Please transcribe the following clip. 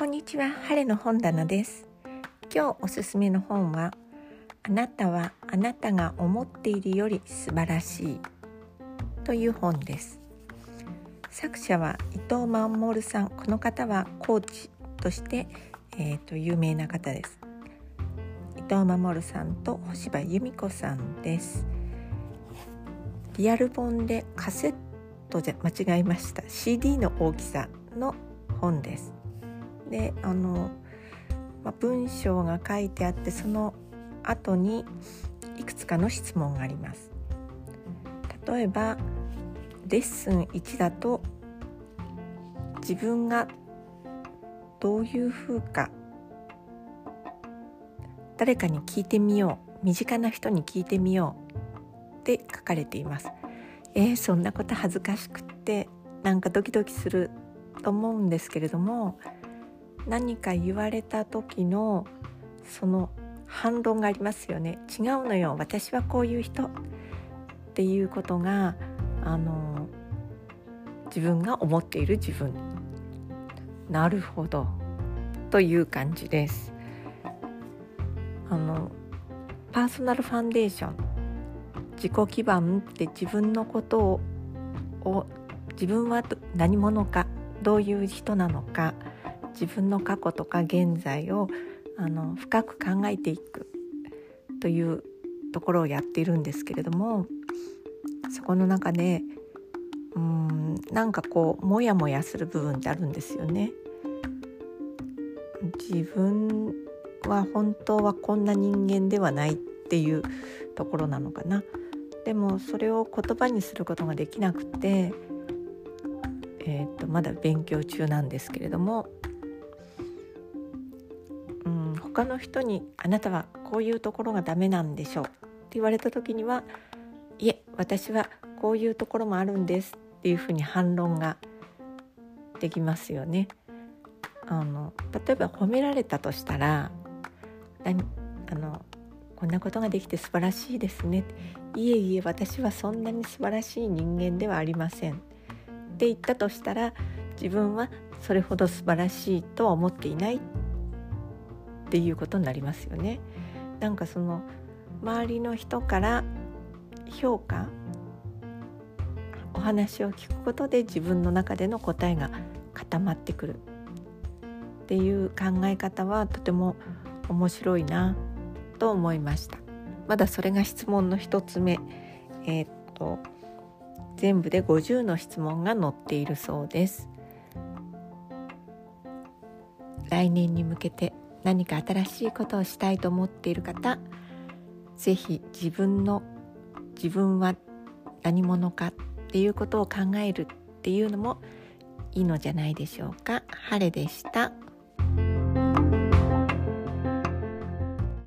こんにちは、晴れの本棚です。今日おすすめの本はあなたはあなたが思っているより素晴らしいという本です。作者は伊藤守さん。この方はコーチとして、えーと、有名な方です。伊藤守さんと星葉由美子さんです。リアル本でカセットじゃ間違えました。CD の大きさの本です。であの、まあ、文章が書いてあってその後にいくつかの質問があります。例えばレッスン1だと自分がどういう風か誰かに聞いてみよう身近な人に聞いてみようって書かれています。えー、そんなこと恥ずかしくってなんかドキドキすると思うんですけれども何か言われた時のその反論がありますよね。違うのよ。私はこういう人。っていうことがあの自分が思っている自分。なるほど。という感じです。あのパーソナルファンデーション。自己基盤って自分のことを自分は何者か。どういう人なのか。自分の過去とか現在をあの深く考えていくというところをやっているんですけれどもそこの中でうんなんかこうモヤモヤする部分ってあるんですよね。自分は本当はこんな人間ではないっていうところなのかな。でもそれを言葉にすることができなくて、えーとまだ勉強中なんですけれども他の人に「あなたはこういうところがダメなんでしょう」って言われた時には「いえ私はこういうところもあるんです」っていうふうに反論ができますよね。あの例えば褒められたとしたら「あのこんなことができて素晴らしいですね」いえいえ私はそんなに素晴らしい人間ではありません」って言ったとしたら自分はそれほど素晴らしいとは思っていない。っていうことになりますよね。なんかその周りの人から評価お話を聞くことで自分の中での答えが固まってくるっていう考え方はとても面白いなと思いました。まだそれが質問の1つ目、えー、っと全部で50の質問が載っているそうです。来年に向けて何か新しいことをしたいと思っている方是非自分の自分は何者かっていうことを考えるっていうのもいいのじゃないでしょうか。晴れでした。